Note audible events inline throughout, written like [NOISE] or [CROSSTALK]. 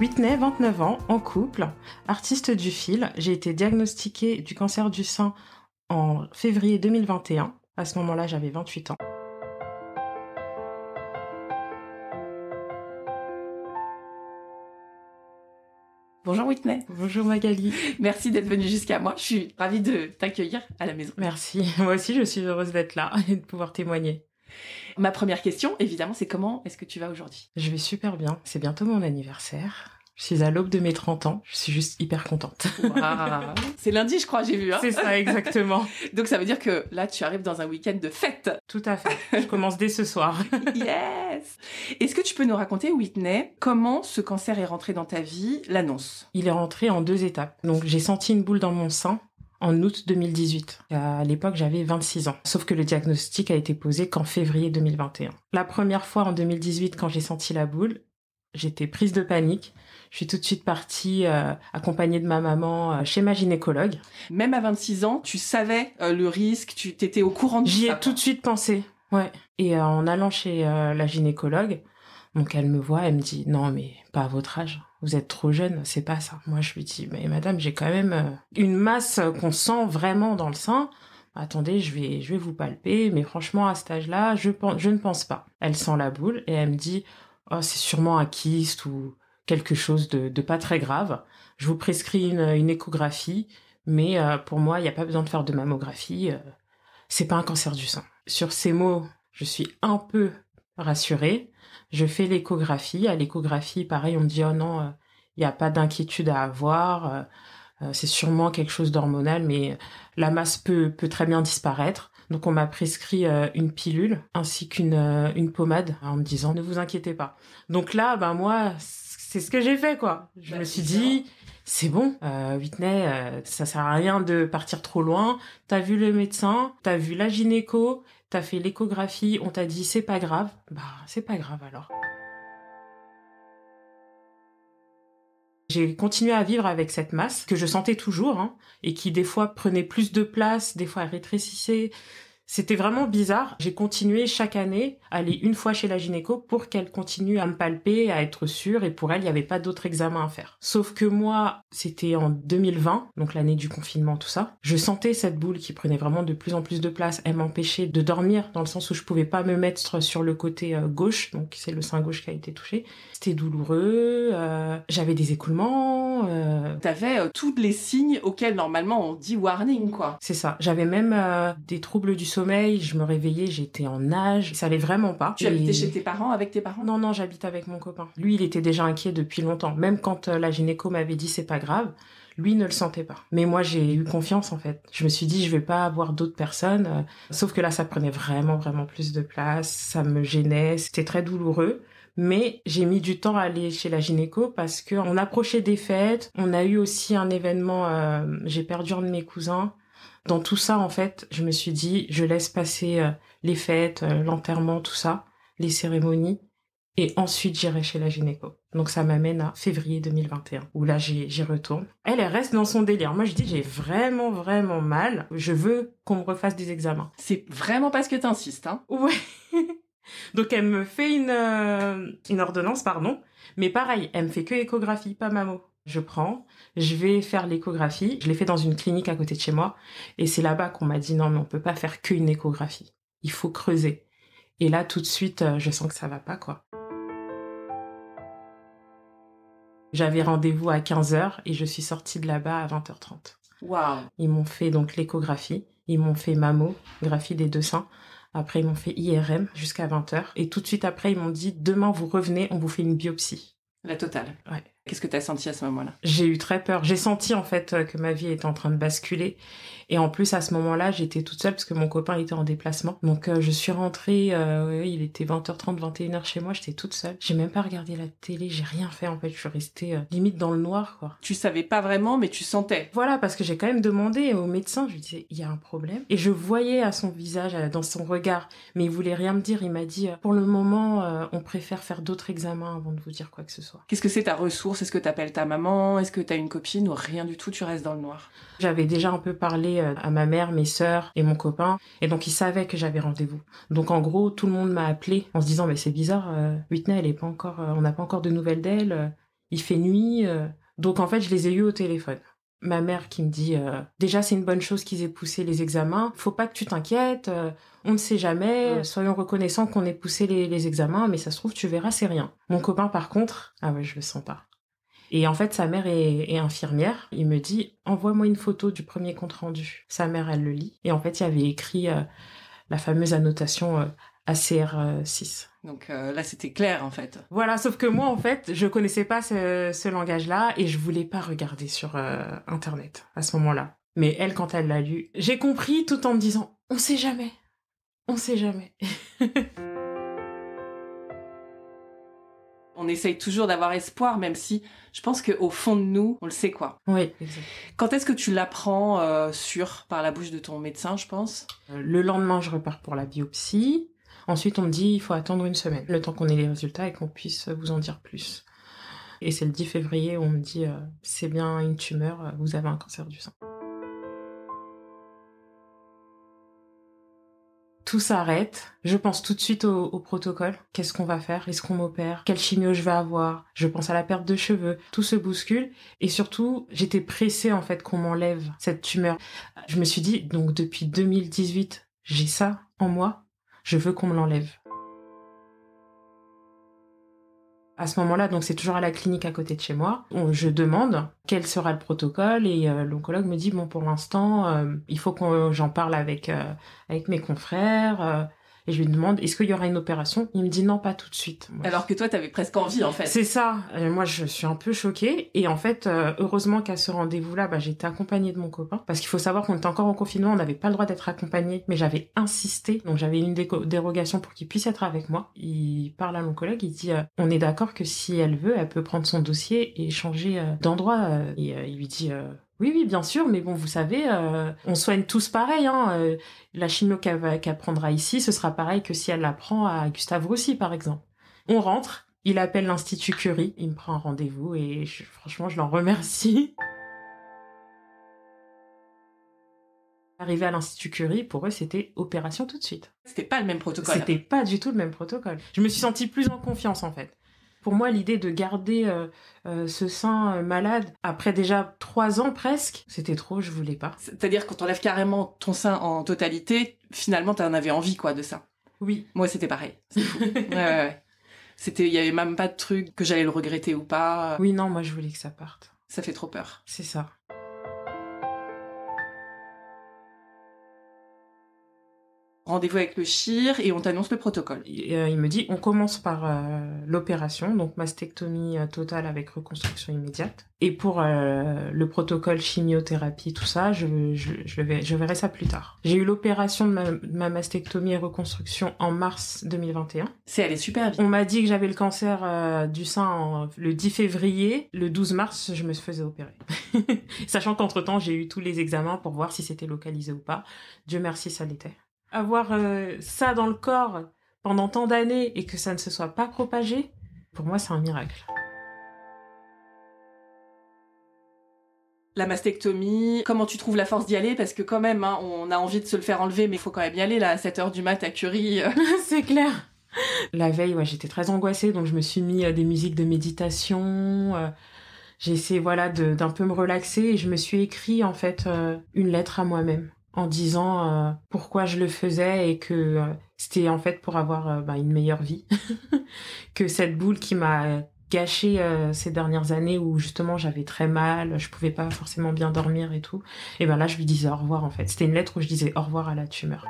Whitney, 29 ans, en couple, artiste du fil. J'ai été diagnostiquée du cancer du sein en février 2021. À ce moment-là, j'avais 28 ans. Bonjour Whitney. Bonjour Magali. Merci d'être venue jusqu'à moi. Je suis ravie de t'accueillir à la maison. Merci. Moi aussi, je suis heureuse d'être là et de pouvoir témoigner. Ma première question, évidemment, c'est comment est-ce que tu vas aujourd'hui? Je vais super bien. C'est bientôt mon anniversaire. Je suis à l'aube de mes 30 ans. Je suis juste hyper contente. [LAUGHS] c'est lundi, je crois, j'ai vu. Hein c'est ça, exactement. [LAUGHS] Donc ça veut dire que là, tu arrives dans un week-end de fête. Tout à fait. Je commence dès ce soir. [LAUGHS] yes. Est-ce que tu peux nous raconter, Whitney, comment ce cancer est rentré dans ta vie, l'annonce Il est rentré en deux étapes. Donc j'ai senti une boule dans mon sein en août 2018. À l'époque, j'avais 26 ans. Sauf que le diagnostic a été posé qu'en février 2021. La première fois en 2018, quand j'ai senti la boule, j'étais prise de panique. Je suis tout de suite partie euh, accompagnée de ma maman euh, chez ma gynécologue. Même à 26 ans, tu savais euh, le risque, tu t'étais au courant de J'y ai tout de suite pensé. Ouais. Et en allant chez la gynécologue, donc elle me voit, elle me dit "Non mais pas à votre âge. Vous êtes trop jeune, c'est pas ça." Moi je lui dis "Mais madame, j'ai quand même une masse qu'on sent vraiment dans le sein." attendez, je vais, je vais vous palper, mais franchement, à cet âge-là, je je ne pense pas. Elle sent la boule et elle me dit, oh, c'est sûrement un kyste ou quelque chose de, pas très grave. Je vous prescris une, une échographie, mais euh, pour moi, il n'y a pas besoin de faire de mammographie. Euh, c'est pas un cancer du sein. Sur ces mots, je suis un peu rassurée. Je fais l'échographie. À l'échographie, pareil, on me dit oh non, euh, il n'y a pas d'inquiétude à avoir. c'est sûrement quelque chose d'hormonal, mais la masse peut peut très bien disparaître. Donc on m'a prescrit euh, une pilule ainsi qu'une euh, une pommade en me disant ne vous inquiétez pas. Donc là, ben moi, c'est ce que j'ai fait quoi. Je me suis dit c'est bon, euh, Whitney, euh, ça sert à rien de partir trop loin. T'as vu le médecin, t'as vu la gynéco, t'as fait l'échographie, on t'a dit c'est pas grave. Bah c'est pas grave alors. J'ai continué à vivre avec cette masse que je sentais toujours hein, et qui des fois prenait plus de place, des fois rétrécissait. C'était vraiment bizarre. J'ai continué chaque année à aller une fois chez la gynéco pour qu'elle continue à me palper, à être sûre. Et pour elle, il n'y avait pas d'autres examens à faire. Sauf que moi, c'était en 2020, donc l'année du confinement, tout ça. Je sentais cette boule qui prenait vraiment de plus en plus de place. Elle m'empêchait de dormir dans le sens où je pouvais pas me mettre sur le côté euh, gauche. Donc c'est le sein gauche qui a été touché. C'était douloureux. Euh, j'avais des écoulements. Euh... T'avais euh, tous les signes auxquels normalement on dit warning, quoi. C'est ça. J'avais même euh, des troubles du sommeil je me réveillais, j'étais en âge, ça allait vraiment pas. Tu habitais chez tes parents, avec tes parents? Non, non, j'habite avec mon copain. Lui, il était déjà inquiet depuis longtemps. Même quand euh, la gynéco m'avait dit c'est pas grave, lui ne le sentait pas. Mais moi, j'ai eu confiance en fait. Je me suis dit je vais pas avoir d'autres personnes. Euh, sauf que là, ça prenait vraiment, vraiment plus de place. Ça me gênait, c'était très douloureux. Mais j'ai mis du temps à aller chez la gynéco parce que on approchait des fêtes. On a eu aussi un événement. Euh, j'ai perdu un de mes cousins dans tout ça, en fait, je me suis dit, je laisse passer euh, les fêtes, euh, l'enterrement, tout ça, les cérémonies, et ensuite j'irai chez la gynéco. Donc ça m'amène à février 2021, où là j'y retourne. Elle, elle reste dans son délire. Moi je dis, j'ai vraiment, vraiment mal. Je veux qu'on me refasse des examens. C'est vraiment parce que t'insistes, hein Ouais. [LAUGHS] Donc elle me fait une, euh, une ordonnance, pardon. Mais pareil, elle me fait que échographie, pas mammo. Je prends, je vais faire l'échographie. Je l'ai fait dans une clinique à côté de chez moi. Et c'est là-bas qu'on m'a dit non, mais on peut pas faire qu'une échographie. Il faut creuser. Et là, tout de suite, euh, je sens que ça va pas, quoi. J'avais rendez-vous à 15h et je suis sortie de là-bas à 20h30. Waouh. Ils m'ont fait donc l'échographie, ils m'ont fait mammographie des deux seins. Après, ils m'ont fait IRM jusqu'à 20h. Et tout de suite après, ils m'ont dit, demain, vous revenez, on vous fait une biopsie. La totale. Ouais. Qu'est-ce que tu as senti à ce moment-là? J'ai eu très peur. J'ai senti en fait que ma vie était en train de basculer. Et en plus, à ce moment-là, j'étais toute seule parce que mon copain était en déplacement. Donc, euh, je suis rentrée, euh, il était 20h30, 21h chez moi, j'étais toute seule. J'ai même pas regardé la télé, j'ai rien fait en fait. Je suis restée euh, limite dans le noir, quoi. Tu savais pas vraiment, mais tu sentais. Voilà, parce que j'ai quand même demandé au médecin, je lui disais, il y a un problème. Et je voyais à son visage, dans son regard, mais il voulait rien me dire. Il m'a dit, pour le moment, on préfère faire d'autres examens avant de vous dire quoi que ce soit. Qu'est-ce que c'est ta ressource? Est-ce que t'appelles ta maman Est-ce que t'as une copine ou rien du tout Tu restes dans le noir? J'avais déjà un peu parlé euh, à ma mère, mes sœurs et mon copain. Et donc, ils savaient que j'avais rendez-vous. Donc, en gros, tout le monde m'a appelé en se disant, mais c'est bizarre, euh, Whitney, elle est pas encore, euh, on n'a pas encore de nouvelles d'elle. il fait nuit. Donc, en fait, je les ai eus au téléphone. Ma mère qui me dit, déjà, c'est une bonne chose qu'ils aient poussé les examens. Faut pas que tu t'inquiètes. on ne sait jamais. Soyons reconnaissants qu'on ait poussé les, les examens, mais ça se trouve, tu verras, c'est rien. Mon copain, par contre, ah ouais, je le sens pas. Et en fait, sa mère est, infirmière. Il me dit, envoie-moi une photo du premier compte rendu. Sa mère, elle le lit. Et en fait, il y avait écrit euh, la fameuse annotation euh, ACR6. Donc euh, là, c'était clair, en fait. Voilà, sauf que moi, en fait, je connaissais pas ce, ce langage-là et je voulais pas regarder sur Internet à ce moment-là. Mais elle, quand elle l'a lu, j'ai compris tout en me disant, on sait jamais. On sait jamais. [LAUGHS] on essaye toujours d'avoir espoir, même si je pense qu'au fond de nous, on le sait quoi. Oui, Quand est-ce que tu l'apprends euh, sur par la bouche de ton médecin, je pense? Euh, Le lendemain, je repars pour la biopsie. Ensuite, on me dit il faut attendre une semaine, le temps qu'on ait les résultats et qu'on puisse vous en dire plus. Et c'est le 10 février où on me dit euh, c'est bien une tumeur, vous avez un cancer du sein. Tout s'arrête. Je pense tout de suite au, protocole. Qu'est-ce qu'on va faire? Est-ce qu'on m'opère? Quelle chimio je vais avoir? Je pense à la perte de cheveux. Tout se bouscule. Et surtout, j'étais pressée en fait qu'on m'enlève cette tumeur. Je me suis dit, donc depuis 2018, j'ai ça en moi. Je veux qu'on me l'enlève. À ce moment-là, donc c'est toujours à la clinique à côté de chez moi. Je demande quel sera le protocole et euh, l'oncologue me dit bon pour l'instant euh, il faut que j'en parle avec euh, avec mes confrères et je lui demande, est-ce qu'il y aura une opération? Il me dit non, pas tout de suite. Alors que toi, tu avais presque envie, en fait. C'est ça. moi, je suis un peu choquée. Et en fait, euh, heureusement qu'à ce rendez-vous-là, bah, j'ai été accompagnée de mon copain. Parce qu'il faut savoir qu'on était encore en confinement, on n'avait pas le droit d'être accompagné. Mais j'avais insisté. Donc, j'avais une dérogation pour qu'il puisse être avec moi. Il parle à mon collègue, il dit, euh, on est d'accord que si elle veut, elle peut prendre son dossier et changer euh, d'endroit. Et il lui dit, oui, oui, bien sûr, mais bon, vous savez, euh, on soigne tous pareil. Hein, euh, la chimio qu'elle prendra ici, ce sera pareil que si elle la prend à Gustave Roussy, par exemple. On rentre, il appelle l'Institut Curie, il me prend un rendez-vous et franchement, je l'en remercie. [LAUGHS] Arrivé à l'Institut Curie, pour eux, c'était opération tout de suite. C'était pas le même protocole. C'était pas du tout le même protocole. Je me suis sentie plus en confiance, en fait. Pour moi, l'idée de garder euh, euh, ce sein euh, malade après déjà trois ans presque, c'était trop, je voulais pas. C'est-à-dire quand on lève carrément ton sein en totalité, finalement, tu en avais envie quoi de ça. Oui. Moi, c'était pareil. [LAUGHS] ouais, ouais, ouais. C'était, il y avait même pas de truc que j'allais le regretter ou pas. Oui, non, moi je voulais que ça parte. Ça fait trop peur. C'est ça. Rendez-vous avec le CHIR et on t'annonce le protocole. Euh, il me dit on commence par euh, l'opération, donc mastectomie euh, totale avec reconstruction immédiate. Et pour le protocole chimiothérapie, tout ça, je, je, vais, je verrai ça plus tard. J'ai eu l'opération de ma, mastectomie et reconstruction en mars 2021. C'est allé super bien. On m'a dit que j'avais le cancer du sein le 10 février. Le 12 mars, je me faisais opérer. [LAUGHS] Sachant qu'entre-temps, j'ai eu tous les examens pour voir si c'était localisé ou pas. Dieu merci, ça l'était avoir euh, ça dans le corps pendant tant d'années et que ça ne se soit pas propagé, pour moi, c'est un miracle. La mastectomie, comment tu trouves la force d'y aller? Parce que quand même, hein, on a envie de se le faire enlever, mais il faut quand même y aller là à 7h du mat à Curie. [LAUGHS] c'est clair. La veille, ouais, j'étais très angoissée, donc je me suis mis euh, des musiques de méditation. Euh, j'ai essayé voilà d'un peu me relaxer et je me suis écrit en fait une lettre à moi-même en disant euh, pourquoi je le faisais et que euh, c'était en fait pour avoir euh, bah, une meilleure vie [LAUGHS] que cette boule qui m'a gâché ces dernières années où justement j'avais très mal, je pouvais pas forcément bien dormir et tout. Et ben là je lui disais au revoir en fait. C'était une lettre où je disais au revoir à la tumeur.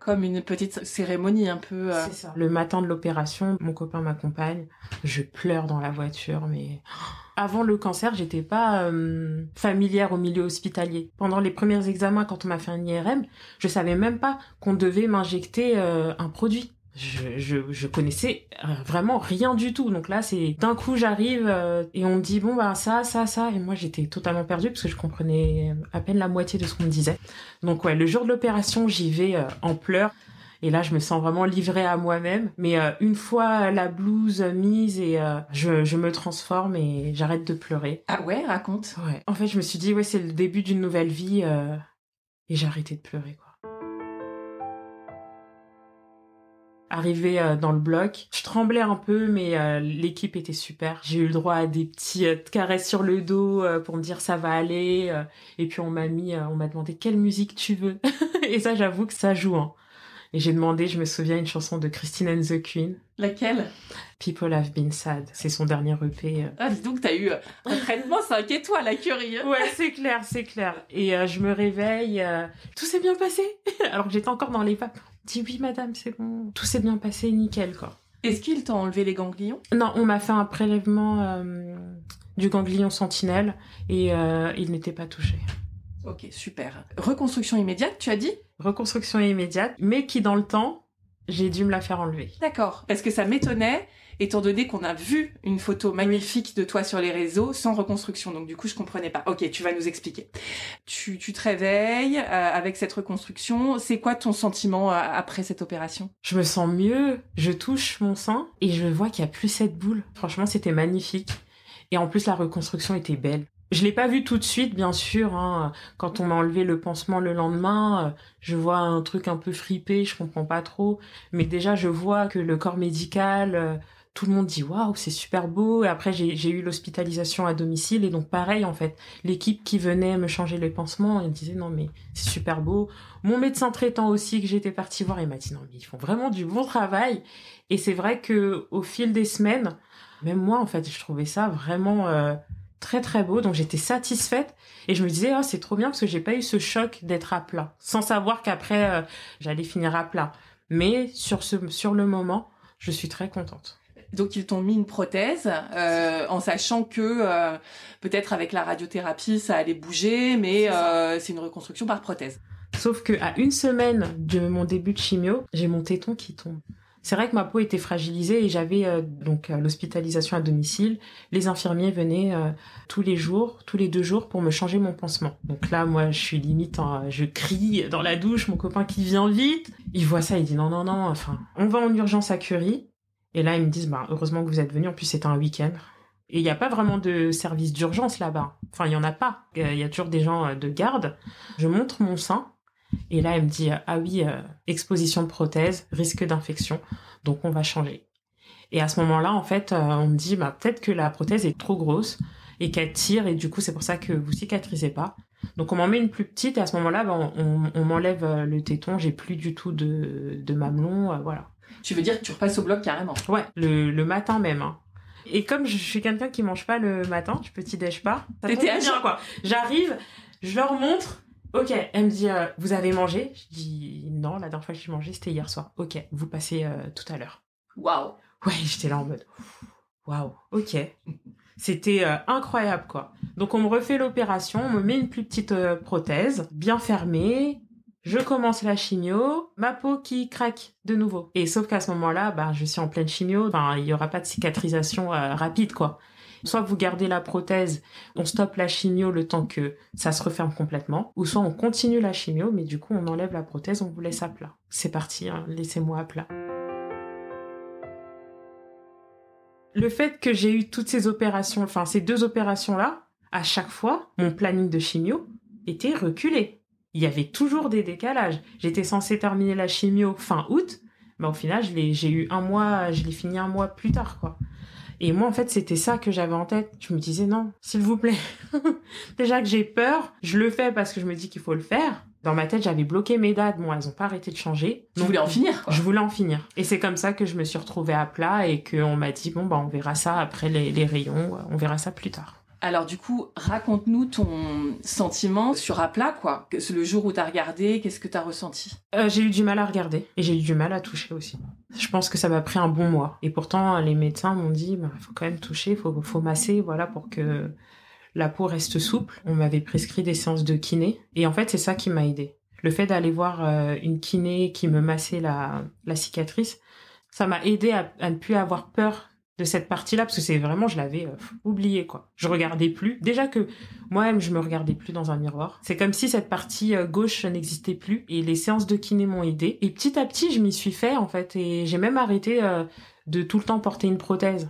Comme une petite cérémonie un peu. Ça. Le matin de l'opération, mon copain m'accompagne. Je pleure dans la voiture, mais [GASPS] avant le cancer, j'étais pas euh, familière au milieu hospitalier. Pendant les premiers examens, quand on m'a fait un IRM, je savais même pas qu'on devait m'injecter euh, un produit. Je, je, je, connaissais euh, vraiment rien du tout. Donc là, c'est d'un coup, j'arrive et on me dit bon bah ça, ça, ça. Et moi, j'étais totalement perdue parce que je comprenais à peine la moitié de ce qu'on me disait. Donc ouais, le jour de l'opération, j'y vais en pleurs. Et là, je me sens vraiment livrée à moi-même. Mais euh, une fois la blouse mise et euh, je, je, me transforme et j'arrête de pleurer. Ah ouais, raconte. Ouais. En fait, je me suis dit, ouais, c'est le début d'une nouvelle vie. Euh, et j'ai arrêté de pleurer, quoi. Arrivé dans le bloc, je tremblais un peu, mais l'équipe était super. J'ai eu le droit à des petits caresses sur le dos pour me dire ça va aller. et puis on m'a mis, on m'a demandé quelle musique tu veux? [LAUGHS] et ça, j'avoue que ça joue. Hein. Et j'ai demandé, je me souviens, une chanson de Christine and the Queen. Laquelle? People Have Been Sad. C'est son dernier EP. Euh. Ah, dis donc, t'as eu un traitement 5 étoiles, la curie. Hein. ouais, c'est clair, c'est clair. Et euh, je me réveille, euh, tout s'est bien passé. [LAUGHS] Alors que j'étais encore dans les vapes. Dis oui, madame, c'est bon. Tout s'est bien passé, nickel, quoi. Est-ce qu'ils t'ont enlevé les ganglions? Non, on m'a fait un prélèvement du ganglion sentinelle et il n'était pas touché. Ok, super. Reconstruction immédiate, tu as dit? Reconstruction immédiate, mais qui dans le temps, j'ai dû me la faire enlever. D'accord, parce que ça m'étonnait, étant donné qu'on a vu une photo magnifique de toi sur les réseaux sans reconstruction. Donc du coup, je comprenais pas. Ok, tu vas nous expliquer. Tu, tu te réveilles euh, avec cette reconstruction. C'est quoi ton sentiment euh, après cette opération? Je me sens mieux. Je touche mon sein et je vois qu'il y a plus cette boule. Franchement, c'était magnifique. Et en plus, la reconstruction était belle. Je l'ai pas vu tout de suite, bien sûr. Hein. Quand on m'a enlevé le pansement le lendemain, euh, je vois un truc un peu fripé, je comprends pas trop. Mais déjà, je vois que le corps médical, tout le monde dit waouh, c'est super beau. Et après, j'ai eu l'hospitalisation à domicile et donc pareil en fait, l'équipe qui venait me changer les pansements, elle disait non mais c'est super beau. Mon médecin traitant aussi que j'étais partie voir, il m'a dit non mais ils font vraiment du bon travail. Et c'est vrai que au fil des semaines, même moi en fait, je trouvais ça vraiment euh, très très beau donc j'étais satisfaite et je me disais oh c'est trop bien parce que j'ai pas eu ce choc d'être à plat sans savoir qu'après euh, j'allais finir à plat mais sur ce sur le moment je suis très contente donc ils t'ont mis une prothèse euh, en sachant que euh, peut-être avec la radiothérapie ça allait bouger mais c'est une reconstruction par prothèse sauf que à une semaine de mon début de chimio j'ai mon téton qui tombe c'est vrai que ma peau était fragilisée et j'avais euh, donc euh, l'hospitalisation à domicile. Les infirmiers venaient euh, tous les jours, tous les deux jours pour me changer mon pansement. Donc là, moi, je suis limite, je crie dans la douche, mon copain qui vient vite. Il voit ça, il dit non, non, non, enfin, on va en urgence à Curie. Et là, ils me disent, bah, heureusement que vous êtes venu. En plus, c'était un week-end. Et il n'y a pas vraiment de service d'urgence là-bas. Enfin, il y en a pas. Il y a toujours des gens de garde. Je montre mon sein et là, elle me dit, ah oui, euh, exposition de prothèse, risque d'infection, donc on va changer. Et à ce moment-là, en fait, euh, on me dit, bah, peut-être que la prothèse est trop grosse et qu'elle tire, et du coup, c'est pour ça que vous cicatrisez pas. Donc on m'en met une plus petite, et à ce moment-là, bah, on, m'enlève euh, le téton, j'ai plus du tout de mamelon, voilà. Tu veux dire que tu repasses au bloc carrément Ouais, le, le matin même. Hein. Et comme je suis quelqu'un qui mange pas le matin, je petit déj pas. T'étais bien quoi. J'arrive, je leur montre, Ok, elle me dit, euh, vous avez mangé? Je dis, non, la dernière fois que j'ai mangé, c'était hier soir. Ok, vous passez euh, tout à l'heure. Waouh Ouais, j'étais là en mode, waouh, ok. C'était euh, incroyable, quoi. Donc, on me refait l'opération, on me met une plus petite prothèse, bien fermée. Je commence la chimio, ma peau qui craque de nouveau. Et sauf qu'à ce moment-là, bah, je suis en pleine chimio, il y aura pas de cicatrisation rapide, quoi. Soit vous gardez la prothèse, on stoppe la chimio le temps que ça se referme complètement, ou soit on continue la chimio, mais du coup on enlève la prothèse, on vous laisse à plat. C'est parti, hein, laissez-moi à plat. Le fait que j'ai eu toutes ces opérations, enfin ces deux opérations-là, à chaque fois, mon planning de chimio était reculé. Il y avait toujours des décalages. J'étais censée terminer la chimio fin août, mais au final, j'ai eu un mois, je l'ai fini un mois plus tard, quoi. Et moi, en fait, c'était ça que j'avais en tête. Je me disais, non, s'il vous plaît. [LAUGHS] Déjà que j'ai peur, je le fais parce que je me dis qu'il faut le faire. Dans ma tête, j'avais bloqué mes dates. Bon, elles ont pas arrêté de changer. Je voulais en finir, quoi. Je voulais en finir. Et c'est comme ça que je me suis retrouvée à plat et qu'on m'a dit, bon, bah, on verra ça après les, rayons. On verra ça plus tard. Alors du coup, raconte-nous ton sentiment sur plat, quoi. Le jour où t'as regardé, qu'est-ce que t'as ressenti? Euh, J'ai eu du mal à regarder et j'ai eu du mal à toucher aussi. Je pense que ça m'a pris un bon mois. Et pourtant, les médecins m'ont dit, il bah, faut quand même toucher, faut, faut masser, voilà, pour que la peau reste souple. On m'avait prescrit des séances de kiné. Et en fait, c'est ça qui m'a aidé. Le fait d'aller voir euh, une kiné qui me massait la, cicatrice, ça m'a aidé à, ne plus avoir peur de cette partie-là parce que c'est vraiment je l'avais euh, oublié quoi. Je regardais plus. Déjà que moi-même je me regardais plus dans un miroir. C'est comme si cette partie euh, gauche n'existait plus et les séances de kiné m'ont aidé et petit à petit je m'y suis fait en fait et j'ai même arrêté euh, de tout le temps porter une prothèse.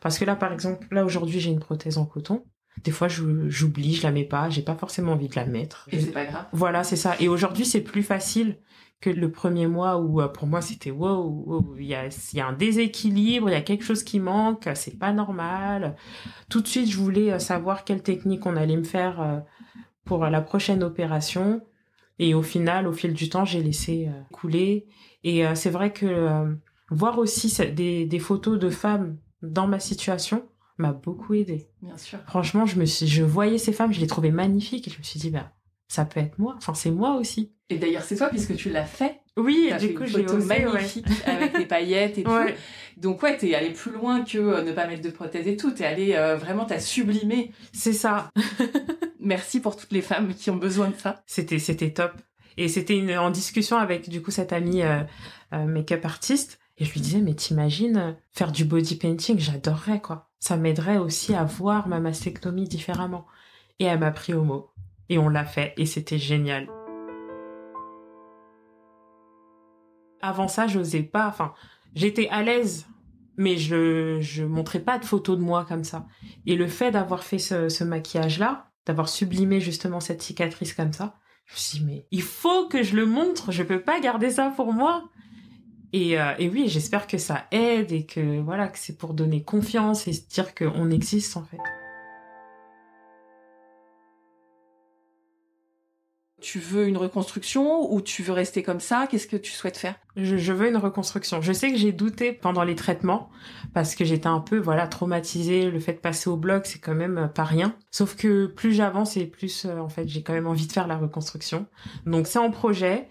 Parce que là par exemple, là aujourd'hui j'ai une prothèse en coton. Des fois, j'oublie, je la mets pas, j'ai pas forcément envie de la mettre. Et c'est pas grave. Voilà, c'est ça. Et aujourd'hui, c'est plus facile que le premier mois où euh, pour moi c'était wow, il y a, y a un déséquilibre, il y a quelque chose qui manque, c'est pas normal. Tout de suite, je voulais euh, savoir quelle technique on allait me faire euh, pour la prochaine opération. Et au final, au fil du temps, j'ai laissé couler. Et c'est vrai que voir aussi des, des photos de femmes dans ma situation m'a beaucoup aidé. Bien sûr. Franchement, je me suis, je voyais ces femmes, je les trouvais magnifiques et je me suis dit, bah, ça peut être moi. Enfin, c'est moi aussi. Et d'ailleurs, c'est toi puisque tu l'as fait. Oui, du coup, j'ai osé, magnifique [LAUGHS] avec des paillettes et tout. Donc ouais, t'es allé plus loin que euh, ne pas mettre de prothèse et tout. T'es allé euh, vraiment, t'as sublimé. C'est ça. [LAUGHS] Merci pour toutes les femmes qui ont besoin de ça. C'était c'était top. Et c'était une en discussion avec du coup cette amie euh, make-up artiste. Et je lui disais, mais t'imagines faire du body painting, j'adorerais quoi. Ça m'aiderait aussi à voir ma mastectomie différemment. Et elle m'a pris au mot et on l'a fait et c'était génial. Avant ça, je n'osais pas, enfin, j'étais à l'aise, mais je je montrais pas de photos de moi comme ça. Et le fait d'avoir fait ce, maquillage-là, d'avoir sublimé justement cette cicatrice comme ça, je me suis dit, mais il faut que je le montre, je peux pas garder ça pour moi. Et, euh, et oui, j'espère que ça aide et que voilà, que c'est pour donner confiance et se dire qu'on existe en fait. Tu veux une reconstruction ou tu veux rester comme ça? Qu'est-ce que tu souhaites faire? Je, veux une reconstruction. Je sais que j'ai douté pendant les traitements parce que j'étais un peu voilà traumatisée. Le fait de passer au bloc, c'est quand même euh, pas rien. Sauf que plus j'avance et plus euh, en fait j'ai quand même envie de faire la reconstruction. Donc c'est en projet.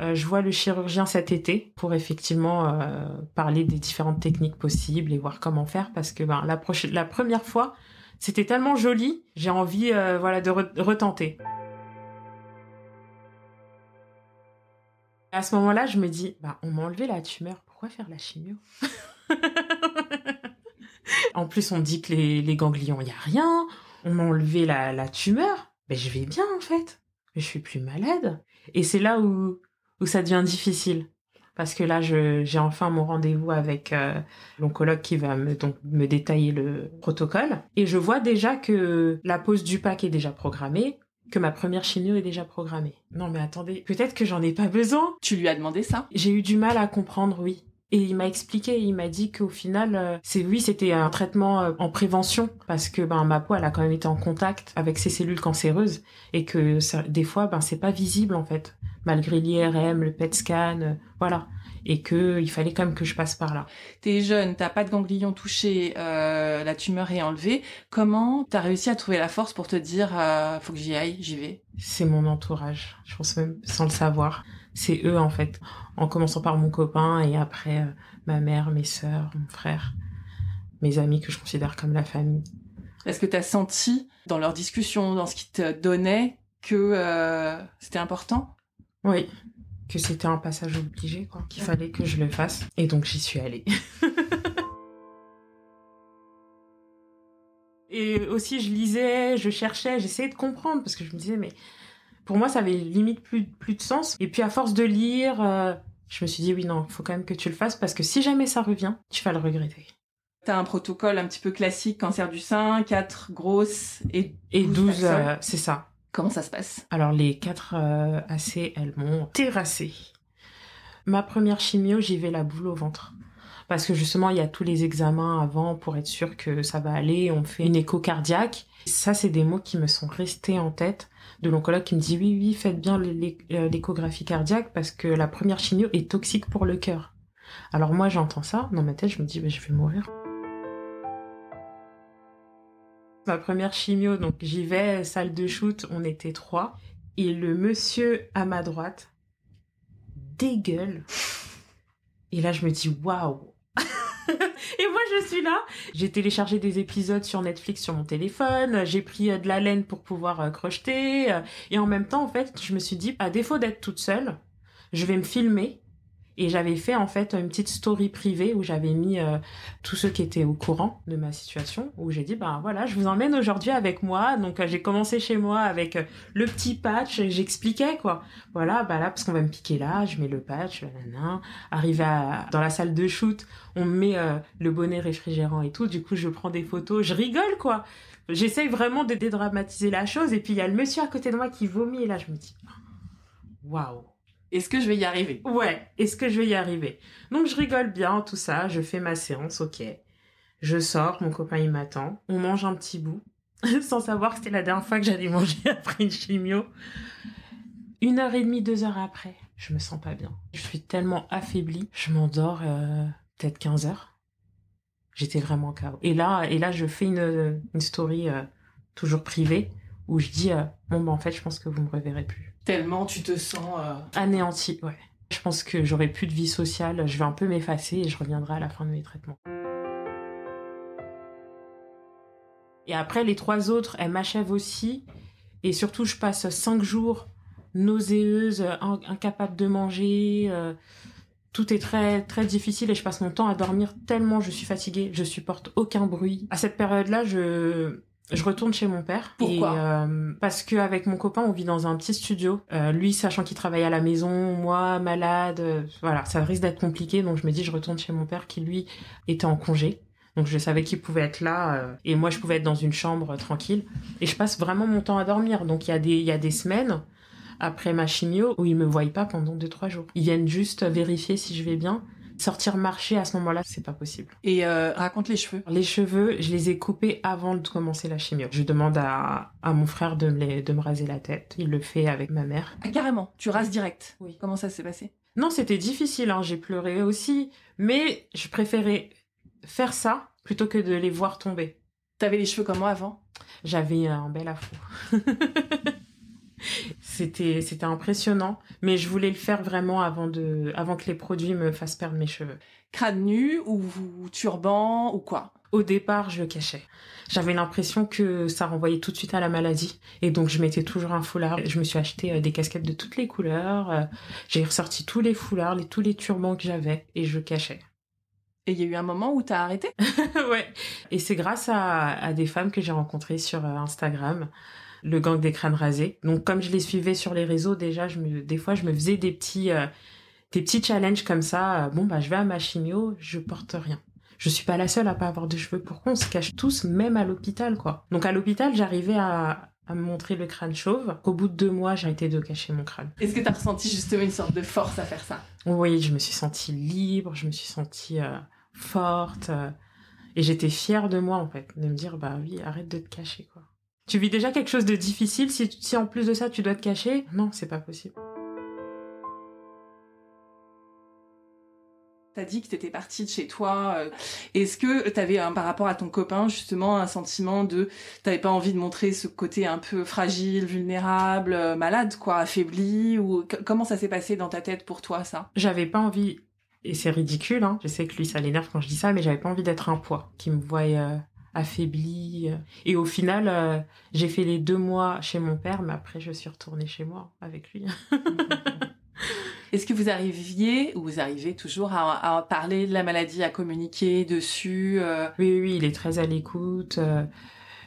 Euh, je vois le chirurgien cet été pour effectivement parler des différentes techniques possibles et voir comment faire parce que ben la la première fois, c'était tellement joli, j'ai envie voilà de retenter. À ce moment-là, je me dis, bah, on m'a enlevé la tumeur, pourquoi faire la chimio [LAUGHS] En plus, on dit que les, ganglions, il y a rien. On m'a enlevé la, tumeur. Mais je vais bien, en fait. Je suis plus malade. Et c'est là où, ça devient difficile. Parce que là, j'ai enfin mon rendez-vous avec euh, l'oncologue qui va me, donc, me détailler le protocole. Et je vois déjà que la pose du pack est déjà programmée que ma première chimio est déjà programmée. Non mais attendez, peut-être que j'en ai pas besoin. Tu lui as demandé ça? J'ai eu du mal à comprendre, oui. Et il m'a expliqué, il m'a dit qu'au final, euh, c'est oui, c'était un traitement euh, en prévention parce que ben ma peau, elle a quand même été en contact avec ces cellules cancéreuses et que ça, des fois, ben c'est pas visible en fait, malgré l'IRM, le PET scan, euh, voilà et que il fallait quand même que je passe par là. T'es jeune, t'as pas de ganglion touché, euh, la tumeur est enlevée. Comment t'as réussi à trouver la force pour te dire euh, faut que j'y aille, j'y vais? C'est mon entourage, je pense même sans le savoir. C'est eux en fait, en commençant par mon copain et après euh, ma mère, mes sœurs, mon frère, mes amis que je considère comme la famille. Est-ce que t'as senti dans leurs discussions, dans ce qu'ils te donnaient, que euh, c'était important? Oui, que c'était un passage obligé, quoi, qu'il fallait que je le fasse. Et donc j'y suis allée. [LAUGHS] Et aussi, je lisais, je cherchais, j'essayais de comprendre parce que je me disais, mais pour moi, ça avait limite plus, plus de sens. Et puis, à force de lire, euh, je me suis dit, oui, non, il faut quand même que tu le fasses parce que si jamais ça revient, tu vas le regretter. T'as un protocole un petit peu classique, cancer du sein, 4 grosses et 12, et 12 euh, c'est ça. Comment ça se passe? Alors les quatre euh, AC, elles m'ont terrassée. Ma première chimio, j'y vais la boule au ventre. Parce que justement, il y a tous les examens avant pour être sûr que ça va aller. On fait une écho cardiaque. Ça, c'est des mots qui me sont restés en tête de l'oncologue qui me dit oui, oui, faites bien euh, l'échographie cardiaque parce que la première chimio est toxique pour le cœur. Alors moi, j'entends ça. Dans ma tête, je me dis, bah, je vais mourir. Ma première chimio, donc j'y vais, salle de shoot, on était trois. Et le monsieur à ma droite dégueule. Et là, je me dis, waouh! [LAUGHS] et moi, je suis là. J'ai téléchargé des épisodes sur Netflix sur mon téléphone. J'ai pris euh, de la laine pour pouvoir euh, crocheter. Et en même temps, en fait, je me suis dit, à défaut d'être toute seule, je vais me filmer. Et j'avais fait en fait une petite story privée où j'avais mis euh, tous ceux qui étaient au courant de ma situation, où j'ai dit, ben voilà, je vous emmène aujourd'hui avec moi. Donc euh, j'ai commencé chez moi avec euh, le petit patch, j'expliquais quoi. Voilà, bah là, parce qu'on va me piquer là, je mets le patch, nanana. Arrivé dans la salle de shoot, on me met euh, le bonnet réfrigérant et tout. Du coup, je prends des photos, je rigole quoi. J'essaye vraiment de dédramatiser la chose. Et puis il y a le monsieur à côté de moi qui vomit et là, je me dis, waouh. Est-ce que je vais y arriver? Ouais, est-ce que je vais y arriver? Donc je rigole bien, tout ça, je fais ma séance, ok. Je sors, mon copain il m'attend, on mange un petit bout, [LAUGHS] sans savoir que c'était la dernière fois que j'allais manger après une chimio. Une heure et demie, deux heures après, je me sens pas bien. Je suis tellement affaiblie, je m'endors euh, peut-être 15 heures. J'étais vraiment KO. Et là, et là, je fais une, story euh, toujours privée où je dis euh, bon ben en fait, je pense que vous me reverrez plus Tellement tu te sens. euh, anéanti, ouais. Je pense que j'aurai plus de vie sociale, je vais un peu m'effacer et je reviendrai à la fin de mes traitements. Et après, les trois autres, elles m'achèvent aussi. Et surtout, je passe cinq jours nauséeuse, in- incapable de manger. euh, tout est très très difficile et je passe mon temps à dormir tellement je suis fatiguée. Je supporte aucun bruit. À cette période-là, je je retourne chez mon père. Pourquoi et, euh, Parce qu'avec mon copain, on vit dans un petit studio. Euh, lui, sachant qu'il travaille à la maison, moi, malade, euh, voilà, ça risque d'être compliqué. Donc je me dis, je retourne chez mon père qui, lui, était en congé. Donc je savais qu'il pouvait être là et moi je pouvais être dans une chambre tranquille. Et je passe vraiment mon temps à dormir. Donc il y a des il y a des semaines après ma chimio où ils me voient pas pendant deux trois jours. Ils viennent juste vérifier si je vais bien. Sortir marcher à ce moment-là, c'est pas possible. Et euh, raconte les cheveux. Les cheveux, je les ai coupés avant de commencer la chimio. Je demande à, à mon frère de me, les, de me raser la tête. Il le fait avec ma mère. Ah, carrément, tu rases direct. Oui. Comment ça s'est passé? Non, c'était difficile, hein, j'ai pleuré aussi. Mais je préférais faire ça plutôt que de les voir tomber. T'avais les cheveux comment avant? J'avais un bel afro. [LAUGHS] c'était c'était impressionnant, mais je voulais le faire vraiment avant de avant que les produits me fassent perdre mes cheveux. Crâne nu ou, ou turban ou quoi? Au départ, je le cachais. J'avais l'impression que ça renvoyait tout de suite à la maladie et donc je mettais toujours un foulard. Je me suis acheté euh, des casquettes de toutes les couleurs, euh, j'ai ressorti tous les foulards, les, tous les turbans que j'avais et je cachais. Et il y a eu un moment où t'as arrêté? [LAUGHS] Ouais. Et c'est grâce à, à des femmes que j'ai rencontrées sur euh, Instagram, le gang des crânes rasés. Donc comme je les suivais sur les réseaux, déjà, je me, des fois, je me faisais des petits, euh, des petits challenges comme ça. Euh, Bon bah, je vais à ma chimio, je porte rien. Je suis pas la seule à pas avoir de cheveux. Pourquoi on se cache tous, même à l'hôpital, quoi? Donc à l'hôpital, j'arrivais à, à me montrer le crâne chauve. Au bout de deux mois, j'ai arrêté de cacher mon crâne. Est-ce que t'as ressenti justement une sorte de force à faire ça? Oui, je me suis sentie libre, je me suis sentie euh, forte. euh, et j'étais fière de moi, en fait, de me dire, bah oui, arrête de te cacher, quoi. Tu vis déjà quelque chose de difficile, si, si en plus de ça, tu dois te cacher, non, c'est pas possible. T'as dit que t'étais partie de chez toi. euh, Est-ce que t'avais, un, par rapport à ton copain, justement, un sentiment de... T'avais pas envie de montrer ce côté un peu fragile, vulnérable, euh, malade, quoi, affaibli ou Comment ça s'est passé dans ta tête pour toi, ça? J'avais pas envie, et c'est ridicule, hein, je sais que lui, ça l'énerve quand je dis ça, mais j'avais pas envie d'être un poids, qui me voie euh, affaiblie. euh. Et au final, euh, j'ai fait les deux mois chez mon père, mais après, je suis retournée chez moi avec lui. [LAUGHS] Est-ce que vous arriviez, ou vous arrivez toujours, à, à parler de la maladie, à communiquer dessus euh, Oui, oui, oui, il est très à l'écoute, euh,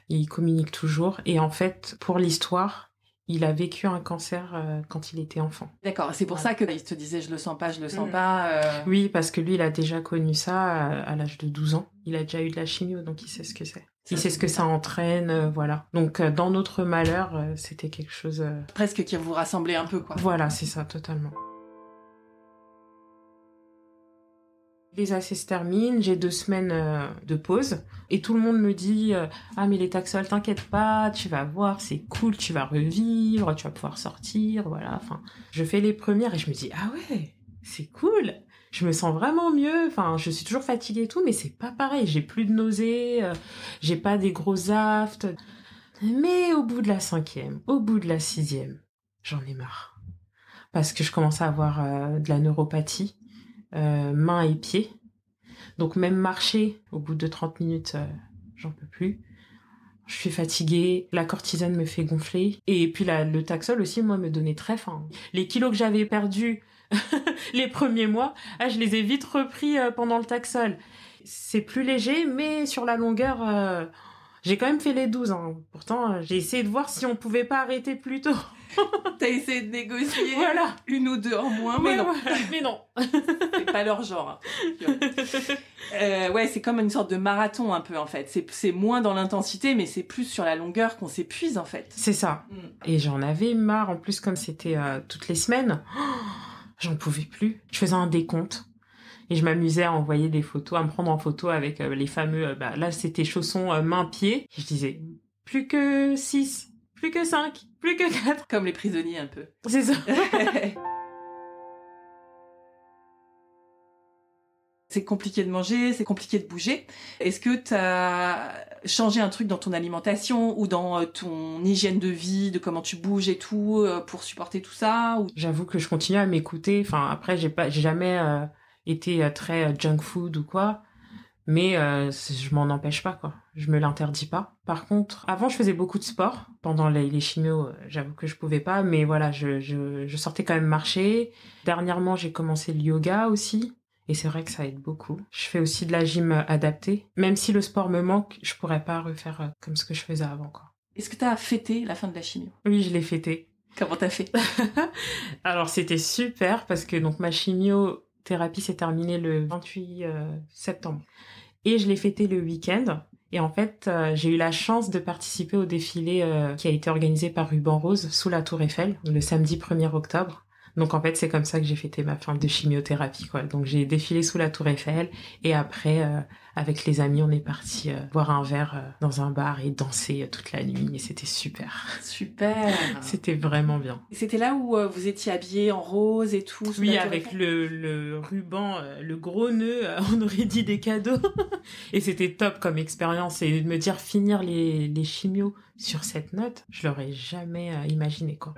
il communique toujours. Et en fait, pour l'histoire, il a vécu un cancer euh, quand il était enfant. D'accord, c'est pour ça que il te disait je le sens pas, je le sens Mhm. pas. euh, Oui, parce que lui, il a déjà connu ça à, à l'âge de 12 ans. Il a déjà eu de la chimio, donc il sait ce que c'est. Il sait ce que ça entraîne, euh, voilà. Donc, euh, dans notre malheur, euh, c'était quelque chose... euh, Presque qui vous rassemblait un peu, quoi. Voilà, c'est ça, totalement. Les AC se terminent, j'ai deux semaines euh, de pause et tout le monde me dit euh, ah mais les taxols t'inquiète pas, tu vas voir c'est cool, tu vas revivre, tu vas pouvoir sortir, voilà. Enfin, je fais les premières et je me dis ah ouais c'est cool. je me sens vraiment mieux. Enfin, je suis toujours fatiguée et tout, mais c'est pas pareil. J'ai plus de nausées, euh, j'ai pas des gros aftes. Mais au bout de la cinquième, au bout de la sixième, j'en ai marre. Parce que je commence à avoir de la neuropathie, euh, mains et pieds. Donc même marcher, au bout de 30 minutes, euh, j'en peux plus. Je suis fatiguée, la cortisone me fait gonfler. Et puis le taxol aussi, moi, me donnait très faim. Les kilos que j'avais perdus [LAUGHS] les premiers mois, ah, je les ai vite repris euh, pendant le taxol. C'est plus léger, mais sur la longueur, euh, j'ai quand même fait les 12. Hein. Pourtant, j'ai essayé de voir si on pouvait pas arrêter plus tôt. [LAUGHS] [LAUGHS] T'as essayé de négocier Voilà. une ou deux en moins, mais non. voilà. Mais non. [LAUGHS] c'est pas leur genre. hein. Euh, ouais, c'est comme une sorte de marathon un peu en fait. C'est moins dans l'intensité, mais c'est plus sur la longueur qu'on s'épuise en fait. C'est ça. Mm. Et j'en avais marre. En plus, comme c'était euh, toutes les semaines, [GASPS] j'en pouvais plus. Je faisais un décompte. Et je m'amusais à envoyer des photos, à me prendre en photo avec euh, les fameux... bah, là, c'était chaussons main-pied. Je disais, plus que 6, plus que 5, plus que 4. Comme les prisonniers un peu. C'est ça. [LAUGHS] c'est compliqué de manger, c'est compliqué de bouger. Est-ce que tu as changé un truc dans ton alimentation ou dans euh, ton hygiène de vie, de comment tu bouges et tout euh, pour supporter tout ça ou... J'avoue que je continue à m'écouter. Enfin, après, j'ai pas, j'ai jamais euh, été très junk food ou quoi. Mais euh, je m'en empêche pas, quoi. Je me l'interdis pas. Par contre, avant, je faisais beaucoup de sport. Pendant les, les chimios, euh, j'avoue que je pouvais pas. Mais voilà, je, je, je sortais quand même marcher. Dernièrement, j'ai commencé le yoga aussi. Et c'est vrai que ça aide beaucoup. Je fais aussi de la gym adaptée. Même si le sport me manque, je pourrais pas refaire euh, comme ce que je faisais avant, quoi. Est-ce que tu as fêté la fin de la chimio? Oui, je l'ai fêté. Comment t'as fait? [LAUGHS] Alors c'était super parce que donc ma chimiothérapie s'est terminée le 28 euh, septembre et je l'ai fêté le week-end. Et en fait, euh, j'ai eu la chance de participer au défilé euh, qui a été organisé par Ruban Rose sous la Tour Eiffel le samedi 1er octobre. Donc en fait, c'est comme ça que j'ai fêté ma fin de chimiothérapie quoi. Donc j'ai défilé sous la Tour Eiffel et après euh, avec les amis, on est parti euh, boire un verre euh, dans un bar et danser toute la nuit et c'était super. Super. [LAUGHS] C'était vraiment bien. C'était là où vous étiez habillés en rose et tout. sous Oui, la avec le, le ruban, le gros nœud, [LAUGHS] on aurait dit des cadeaux. [LAUGHS] et c'était top comme expérience. Et de me dire finir les, les chimios sur cette note, je l'aurais jamais imaginé, quoi.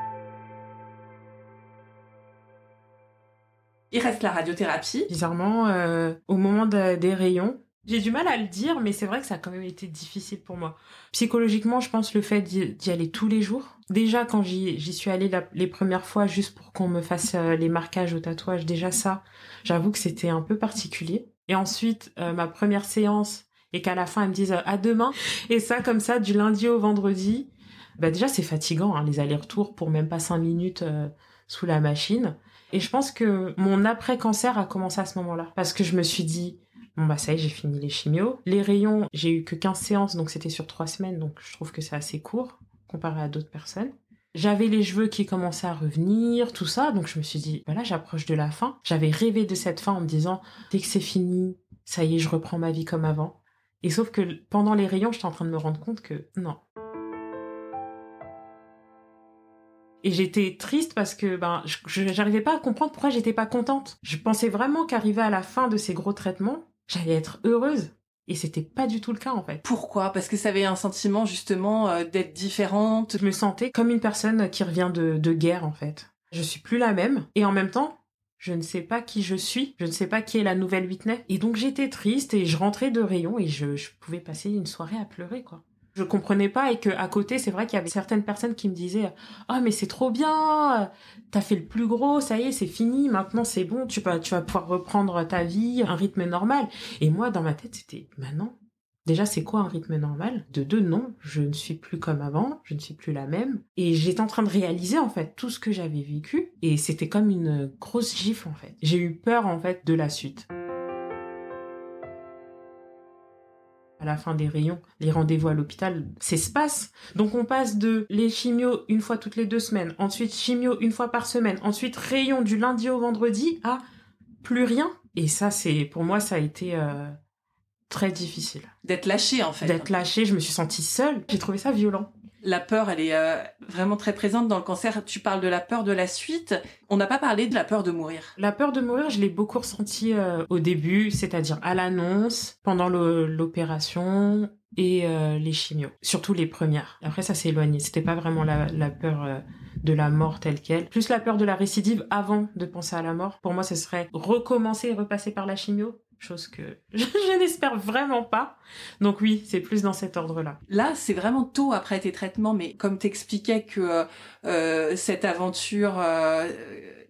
Il reste la radiothérapie. Bizarrement, euh, au moment de- des rayons, j'ai du mal à le dire, mais c'est vrai que ça a quand même été difficile pour moi. Psychologiquement, je pense le fait d'y aller tous les jours. Déjà, quand j'y suis allée la- les premières fois juste pour qu'on me fasse euh, les marquages au tatouage, déjà ça, j'avoue que c'était un peu particulier. Et ensuite, euh, ma première séance, et qu'à la fin, elle me dise euh, à demain. Et ça, comme ça, du lundi au vendredi. Bah déjà, c'est fatigant, hein, les allers-retours pour même pas cinq minutes euh, sous la machine. Et je pense que mon après-cancer a commencé à ce moment-là. Parce que je me suis dit, bon bah ça y est, j'ai fini les chimios. Les rayons, j'ai eu que 15 séances, donc c'était sur trois semaines, donc je trouve que c'est assez court comparé à d'autres personnes. J'avais les cheveux qui commençaient à revenir, tout ça, donc je me suis dit, voilà, j'approche de la fin. J'avais rêvé de cette fin en me disant, dès que c'est fini, ça y est, je reprends ma vie comme avant. Et sauf que pendant les rayons, j'étais en train de me rendre compte que non, Et j'étais triste parce que ben j'arrivais pas à comprendre pourquoi j'étais pas contente. Je pensais vraiment qu'arrivé à la fin de ces gros traitements, j'allais être heureuse. Et c'était pas du tout le cas en fait. Pourquoi? Parce que ça avait un sentiment justement euh, d'être différente. Je me sentais comme une personne qui revient de, de guerre en fait. Je suis plus la même. Et en même temps, je ne sais pas qui je suis. Je ne sais pas qui est la nouvelle Whitney. Et donc j'étais triste et je rentrais de rayon et je, je pouvais passer une soirée à pleurer quoi. Je comprenais pas et que à côté, c'est vrai qu'il y avait certaines personnes qui me disaient "Ah mais c'est trop bien, t'as fait le plus gros, ça y est, c'est fini, maintenant c'est bon, tu vas pouvoir reprendre ta vie, un rythme normal." Et moi dans ma tête, c'était "Bah non, Déjà, c'est quoi un rythme normal? De deux, non, je ne suis plus comme avant, je ne suis plus la même. Et j'étais en train de réaliser, en fait, tout ce que j'avais vécu. Et c'était comme une grosse gifle, en fait. J'ai eu peur, en fait, de la suite. À la fin des rayons, les rendez-vous à l'hôpital, c'est. Donc on passe de les chimios une fois toutes les deux semaines, ensuite chimio une fois par semaine, ensuite rayon du lundi au vendredi à plus rien. Et ça, c'est pour moi, ça a été euh, très difficile D'être lâché en fait. d'être lâchée, je me suis sentie seule. J'ai trouvé ça violent. La peur, elle est euh, vraiment très présente dans le cancer. Tu parles de la peur de la suite. On n'a pas parlé de la peur de mourir. La peur de mourir, je l'ai beaucoup ressentie euh, au début, c'est-à-dire à, l'annonce, pendant l'opération et euh, les chimios, surtout les premières. Après, ça s'est éloigné. C'était pas vraiment la, la peur de la mort telle qu'elle, plus la peur de la récidive avant de penser à la mort. Pour moi, ce serait recommencer et repasser par la chimio chose que [LAUGHS] je, n'espère vraiment pas. Donc oui, c'est plus dans cet ordre-là. Là, c'est vraiment tôt après tes traitements, mais comme t'expliquais que euh, cette aventure euh,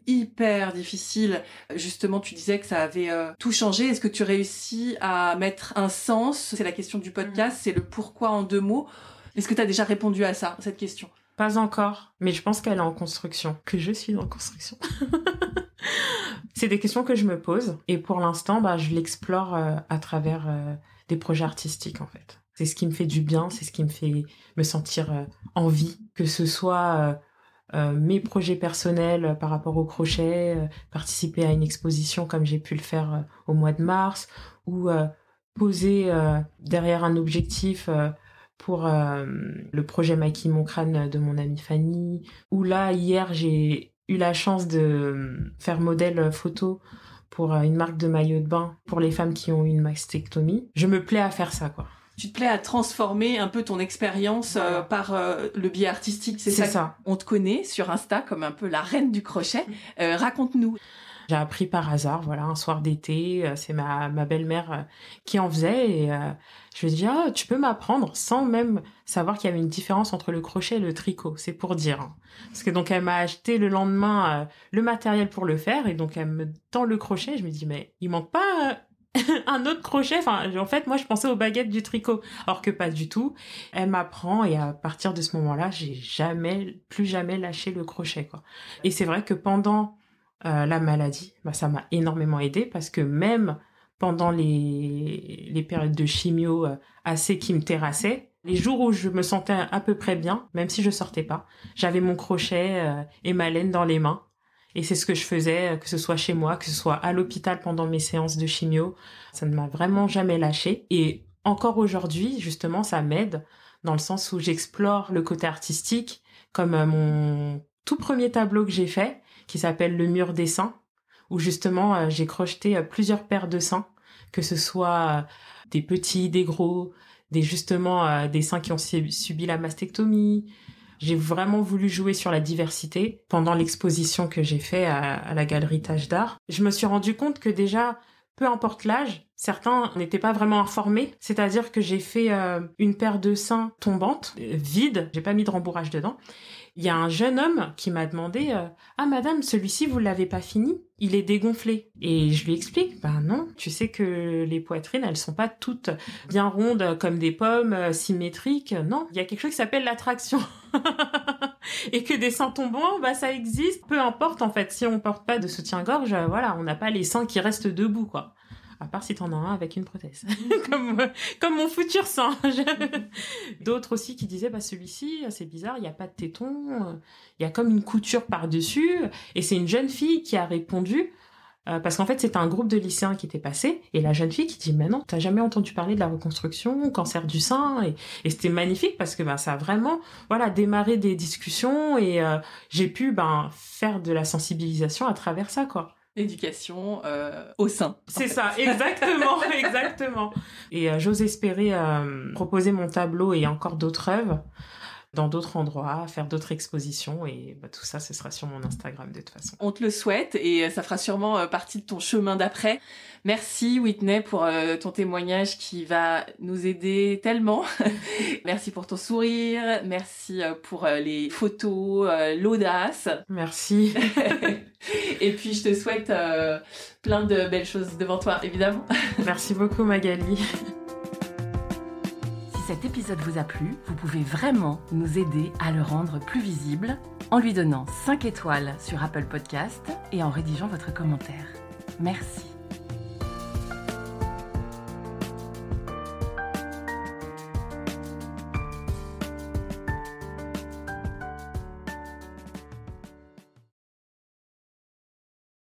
hyper difficile, justement, tu disais que ça avait euh, tout changé. Est-ce que tu réussis à mettre un sens? C'est la question du podcast, mm. c'est le pourquoi en deux mots. Est-ce que tu as déjà répondu à ça, cette question? Pas encore, mais je pense qu'elle est en construction, que je suis en construction. [LAUGHS] C'est des questions que je me pose et pour l'instant, bah, je l'explore euh, à travers euh, des projets artistiques en fait. C'est ce qui me fait du bien, c'est ce qui me fait me sentir euh, en vie, que ce soit mes projets personnels par rapport au crochet, participer à une exposition comme j'ai pu le faire au mois de mars, ou poser derrière un objectif pour le projet Maquille mon crâne de mon amie Fanny, ou là hier j'ai eu la chance de faire modèle photo pour euh, une marque de maillot de bain pour les femmes qui ont eu une mastectomie. Je me plais à faire ça, quoi. Tu te plais à transformer un peu ton expérience euh, par euh, le biais artistique, c'est ça, ça, On te connaît sur Insta comme un peu la reine du crochet. [LAUGHS] Raconte-nous. J'ai appris par hasard, voilà, un soir d'été, euh, c'est ma, belle-mère euh, qui en faisait et euh, je lui ai dit ah tu peux m'apprendre sans même savoir qu'il y avait une différence entre le crochet et le tricot, c'est pour dire. Hein. Parce que donc elle m'a acheté le lendemain le matériel pour le faire et donc elle me tend le crochet, je me dis mais il manque pas [LAUGHS] un autre crochet? Enfin, en fait, moi, je pensais aux baguettes du tricot, alors que pas du tout. Elle m'apprend et à partir de ce moment-là, j'ai jamais, plus jamais lâché le crochet, quoi. Et c'est vrai que pendant euh, la maladie, bah, ça m'a énormément aidé parce que même pendant les, les périodes de chimio euh, assez qui me terrassaient, les jours où je me sentais à peu près bien, même si je sortais pas, j'avais mon crochet euh, et ma laine dans les mains. Et c'est ce que je faisais, que ce soit chez moi, que ce soit à l'hôpital pendant mes séances de chimio. Ça ne m'a vraiment jamais lâché. Et encore aujourd'hui, justement, ça m'aide dans le sens où j'explore le côté artistique, comme mon tout premier tableau que j'ai fait, qui s'appelle Le mur des seins, où justement euh, j'ai crocheté euh, plusieurs paires de seins, que ce soit euh, des petits, des gros, des justement des seins qui ont subi la mastectomie. J'ai vraiment voulu jouer sur la diversité pendant l'exposition que j'ai fait à, la galerie Tâche d'Art. Je me suis rendu compte que déjà, peu importe l'âge, certains n'étaient pas vraiment informés. C'est-à-dire que j'ai fait une paire de seins tombante, vide, j'ai pas mis de rembourrage dedans, il y a un jeune homme qui m'a demandé euh, ah madame celui-ci vous l'avez pas fini? Il est dégonflé. Et je lui explique ben non tu sais que les poitrines elles sont pas toutes bien rondes comme des pommes euh, symétriques. Non il y a quelque chose qui s'appelle l'attraction. [LAUGHS] Et que des seins tombants bah ça existe. Peu importe en fait si on porte pas de soutien-gorge voilà on n'a pas les seins qui restent debout quoi à part si t'en as un avec une prothèse, [LAUGHS] comme comme mon futur sein. [LAUGHS] D'autres aussi qui disaient bah celui-ci c'est bizarre, il y a pas de téton, il y a comme une couture par dessus. Et c'est une jeune fille qui a répondu. Euh, parce qu'en fait, c'était un groupe de lycéens qui était passé, et la jeune fille qui dit, mais non, t'as jamais entendu parler de la reconstruction, cancer du sein, et, et c'était magnifique parce que ben ça a vraiment, voilà, démarré des discussions, et euh, j'ai pu ben faire de la sensibilisation à travers ça, quoi éducation euh, au sein. C'est ça, [LAUGHS] exactement, exactement. Et euh, j'ose espérer euh, proposer mon tableau et encore d'autres œuvres dans d'autres endroits, faire d'autres expositions et bah, tout ça, ce sera sur mon Instagram de toute façon. On te le souhaite et ça fera sûrement partie de ton chemin d'après. Merci Whitney pour ton témoignage qui va nous aider tellement. [LAUGHS] merci pour ton sourire, merci pour les photos, l'audace. Merci. [LAUGHS] [LAUGHS] Et puis je te souhaite euh, plein de belles choses devant toi, évidemment. [LAUGHS] Merci beaucoup Magali. Si cet épisode vous a plu, vous pouvez vraiment nous aider à le rendre plus visible en lui donnant 5 étoiles sur Apple Podcast et en rédigeant votre commentaire. Merci.